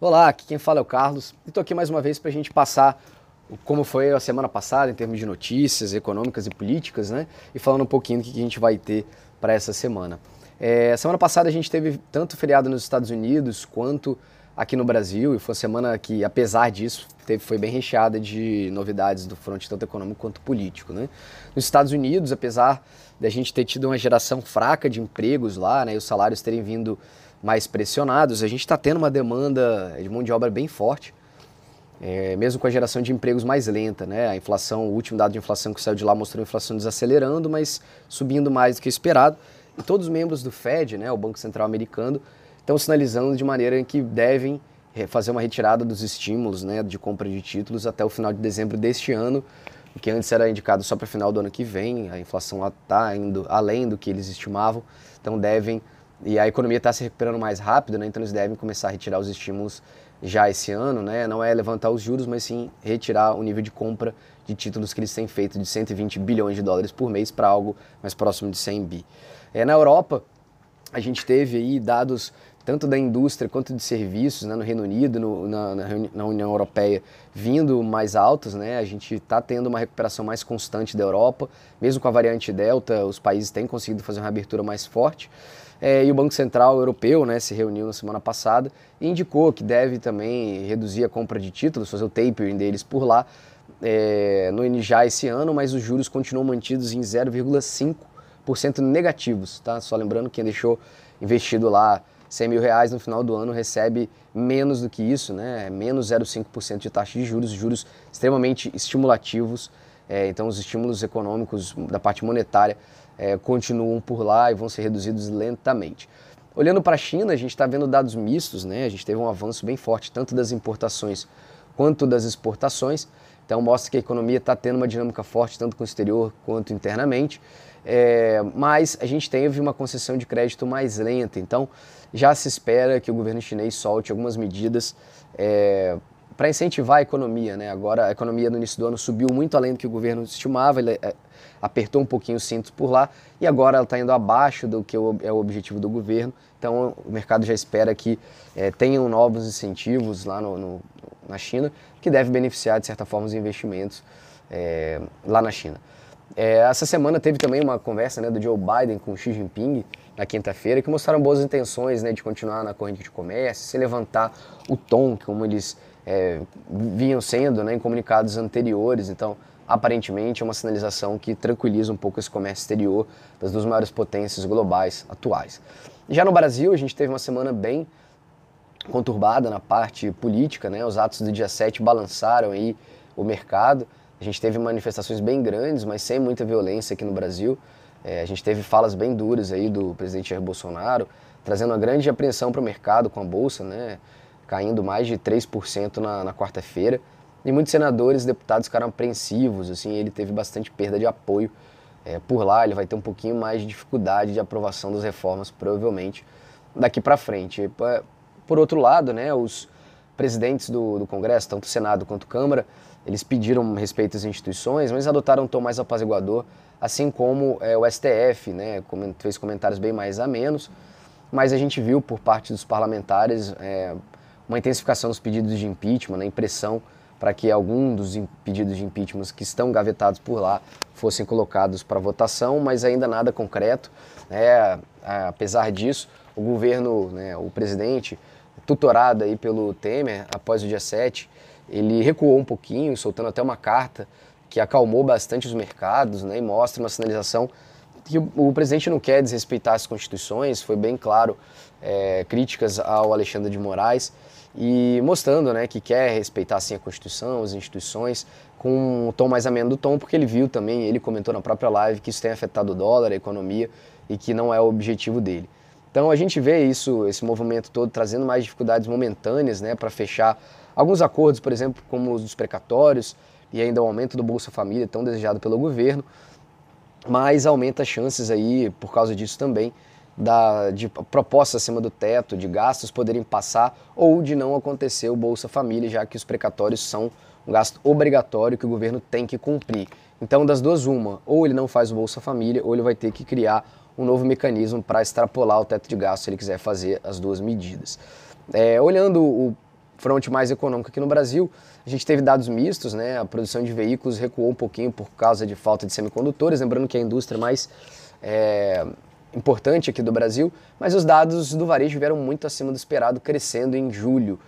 Olá, aqui quem fala é o Carlos e estou aqui mais uma vez para a gente passar como foi a semana passada em termos de notícias econômicas e políticas, né? E falando um pouquinho do que a gente vai ter para essa semana. É, semana passada a gente teve tanto feriado nos Estados Unidos quanto aqui no Brasil e foi uma semana que, apesar disso, teve, foi bem recheada de novidades do fronte tanto econômico quanto político, né? Nos Estados Unidos, apesar da gente ter tido uma geração fraca de empregos lá, né? E os salários terem vindo mais pressionados, a gente está tendo uma demanda de mão de obra bem forte, é, mesmo com a geração de empregos mais lenta. Né? A inflação, o último dado de inflação que saiu de lá mostrou a inflação desacelerando, mas subindo mais do que esperado. E todos os membros do Fed, né, o Banco Central Americano, estão sinalizando de maneira que devem fazer uma retirada dos estímulos né, de compra de títulos até o final de dezembro deste ano, o que antes era indicado só para o final do ano que vem. A inflação está indo além do que eles estimavam, então devem e a economia está se recuperando mais rápido, né? então eles devem começar a retirar os estímulos já esse ano, né? não é levantar os juros, mas sim retirar o nível de compra de títulos que eles têm feito de 120 bilhões de dólares por mês para algo mais próximo de 100 bi. É, na Europa, a gente teve aí dados tanto da indústria quanto de serviços né, no Reino Unido, no, na, na, União Europeia, vindo mais altos. Né? A gente está tendo uma recuperação mais constante da Europa, mesmo com a variante Delta, os países têm conseguido fazer uma abertura mais forte. É, e o Banco Central Europeu né, se reuniu na semana passada e indicou que deve também reduzir a compra de títulos, fazer o tapering deles por lá é, no já esse ano, mas os juros continuam mantidos em 0,5% negativos. Tá? Só lembrando que quem deixou investido lá 100 mil reais no final do ano recebe menos do que isso, né? menos 0,5% de taxa de juros, juros extremamente estimulativos. É, então, os estímulos econômicos da parte monetária é, continuam por lá e vão ser reduzidos lentamente. Olhando para a China, a gente está vendo dados mistos, né? A gente teve um avanço bem forte tanto das importações quanto das exportações. Então mostra que a economia está tendo uma dinâmica forte tanto com o exterior quanto internamente. É, mas a gente teve uma concessão de crédito mais lenta. Então já se espera que o governo chinês solte algumas medidas é, para incentivar a economia. Né? Agora a economia no início do ano subiu muito além do que o governo estimava. Ele, é, apertou um pouquinho os cintos por lá e agora ela está indo abaixo do que é o objetivo do governo. Então o mercado já espera que é, tenham novos incentivos lá no, no, na China que deve beneficiar de certa forma os investimentos é, lá na China. É, essa semana teve também uma conversa né, do Joe Biden com Xi Jinping na quinta-feira que mostraram boas intenções né, de continuar na corrente de comércio, se levantar o tom como eles é, vinham sendo né, em comunicados anteriores. Então aparentemente é uma sinalização que tranquiliza um pouco esse comércio exterior das duas maiores potências globais atuais. Já no Brasil, a gente teve uma semana bem conturbada na parte política, né? Os atos do dia 7 balançaram aí o mercado. A gente teve manifestações bem grandes, mas sem muita violência aqui no Brasil. É, a gente teve falas bem duras aí do presidente Jair Bolsonaro, trazendo uma grande apreensão para o mercado com a Bolsa, né? Caindo mais de 3% na, na quarta-feira. E muitos senadores e deputados ficaram apreensivos, assim, ele teve bastante perda de apoio é, por lá, ele vai ter um pouquinho mais de dificuldade de aprovação das reformas, provavelmente, daqui para frente. Por outro lado, né, os presidentes do, do Congresso, tanto Senado quanto Câmara, eles pediram respeito às instituições, mas adotaram um tom mais apaziguador, assim como é, o STF, né, fez comentários bem mais a menos, mas a gente viu por parte dos parlamentares é, uma intensificação dos pedidos de impeachment, né, impressão para que algum dos pedidos de impeachment que estão gavetados por lá fossem colocados para votação, mas ainda nada concreto. Né? Apesar disso, o governo, né, o presidente, tutorado aí pelo Temer, após o dia 7, ele recuou um pouquinho, soltando até uma carta que acalmou bastante os mercados né, e mostra uma sinalização que o, presidente não quer desrespeitar as constituições, foi bem claro, é, críticas ao Alexandre de Moraes, e mostrando né, que quer respeitar sim, a Constituição, as instituições, com um tom mais ameno do tom, porque ele viu também, ele comentou na própria live que isso tem afetado o dólar, a economia, e que não é o objetivo dele. Então a gente vê isso, esse movimento todo trazendo mais dificuldades momentâneas né, para fechar alguns acordos, por exemplo, como os dos precatórios e ainda o aumento do Bolsa Família, tão desejado pelo governo, mas aumenta as chances aí, por causa disso também, da, de propostas acima do teto, de gastos poderem passar ou de não acontecer o Bolsa Família, já que os precatórios são um gasto obrigatório que o governo tem que cumprir. Então, das duas, uma, ou ele não faz o Bolsa Família, ou ele vai ter que criar um novo mecanismo para extrapolar o teto de gastos se ele quiser fazer as duas medidas. É, olhando o fronte mais econômico aqui no Brasil, a gente teve dados mistos, né? A produção de veículos recuou um pouquinho por causa de falta de semicondutores, lembrando que é a indústria mais é, importante aqui do Brasil, mas os dados do varejo vieram muito acima do esperado, crescendo em julho,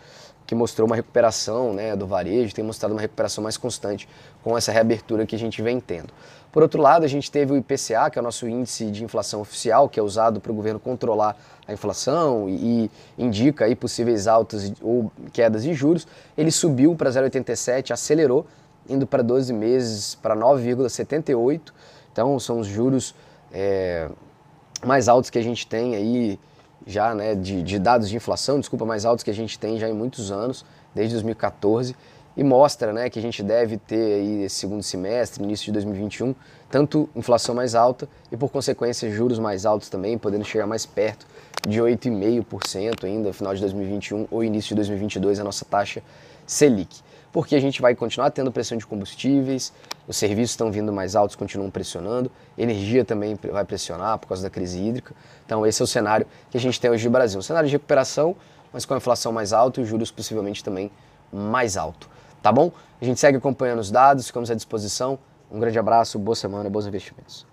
que mostrou uma recuperação né, do varejo, tem mostrado uma recuperação mais constante com essa reabertura que a gente vem tendo. Por outro lado, a gente teve o IPCA, que é o nosso índice de inflação oficial, que é usado para o governo controlar a inflação e, e indica aí possíveis altas ou quedas de juros. Ele subiu para 0,87, acelerou, indo para 12 meses para 9,78. Então, são os juros é, mais altos que a gente tem aí já, né, de, de dados de inflação, desculpa, mais altos que a gente tem já em muitos anos, desde 2014 e mostra né, que a gente deve ter aí esse segundo semestre, início de 2021, tanto inflação mais alta e, por consequência, juros mais altos também, podendo chegar mais perto de 8,5% ainda final de 2021 ou início de 2022 a nossa taxa Selic. Porque a gente vai continuar tendo pressão de combustíveis, os serviços estão vindo mais altos, continuam pressionando, energia também vai pressionar por causa da crise hídrica. Então esse é o cenário que a gente tem hoje no Brasil. Um cenário de recuperação, mas com a inflação mais alta e os juros possivelmente também mais alto tá bom? A gente segue acompanhando os dados, ficamos à disposição. Um grande abraço, boa semana, bons investimentos.